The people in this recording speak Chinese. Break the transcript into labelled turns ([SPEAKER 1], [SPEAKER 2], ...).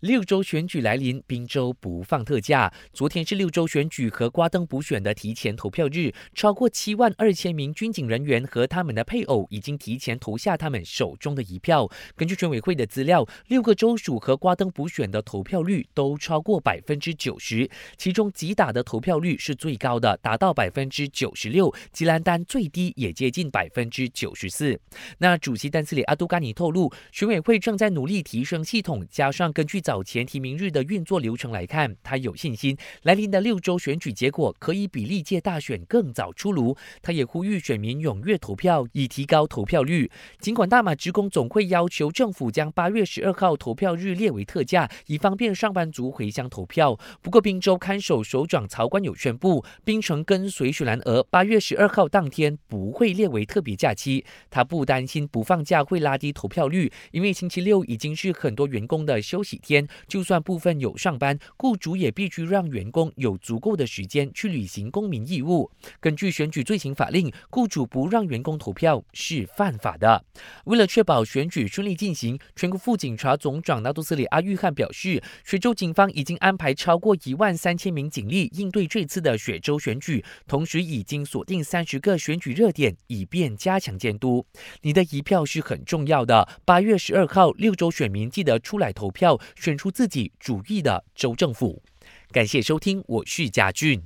[SPEAKER 1] 六州选举来临，宾州不放特假。昨天是六州选举和瓜登补选的提前投票日，超过七万二千名军警人员和他们的配偶已经提前投下他们手中的一票。根据选委会的资料，六个州属和瓜登补选的投票率都超过百分之九十，其中吉打的投票率是最高的，达到百分之九十六；吉兰丹最低也接近百分之九十四。那主席丹斯里阿杜甘尼透露，选委会正在努力提升系统，加上根据。早前提名日的运作流程来看，他有信心来临的六周选举结果可以比历届大选更早出炉。他也呼吁选民踊跃投票，以提高投票率。尽管大马职工总会要求政府将八月十二号投票日列为特价，以方便上班族回乡投票。不过，滨州看守首长曹官友宣布，槟城跟随许兰娥八月十二号当天不会列为特别假期。他不担心不放假会拉低投票率，因为星期六已经是很多员工的休息天。就算部分有上班，雇主也必须让员工有足够的时间去履行公民义务。根据选举罪行法令，雇主不让员工投票是犯法的。为了确保选举顺利进行，全国副警察总长纳杜斯里阿玉汉表示，雪州警方已经安排超过一万三千名警力应对这次的雪州选举，同时已经锁定三十个选举热点，以便加强监督。你的一票是很重要的。八月十二号，六州选民记得出来投票。选出自己主意的州政府。感谢收听，我是贾俊。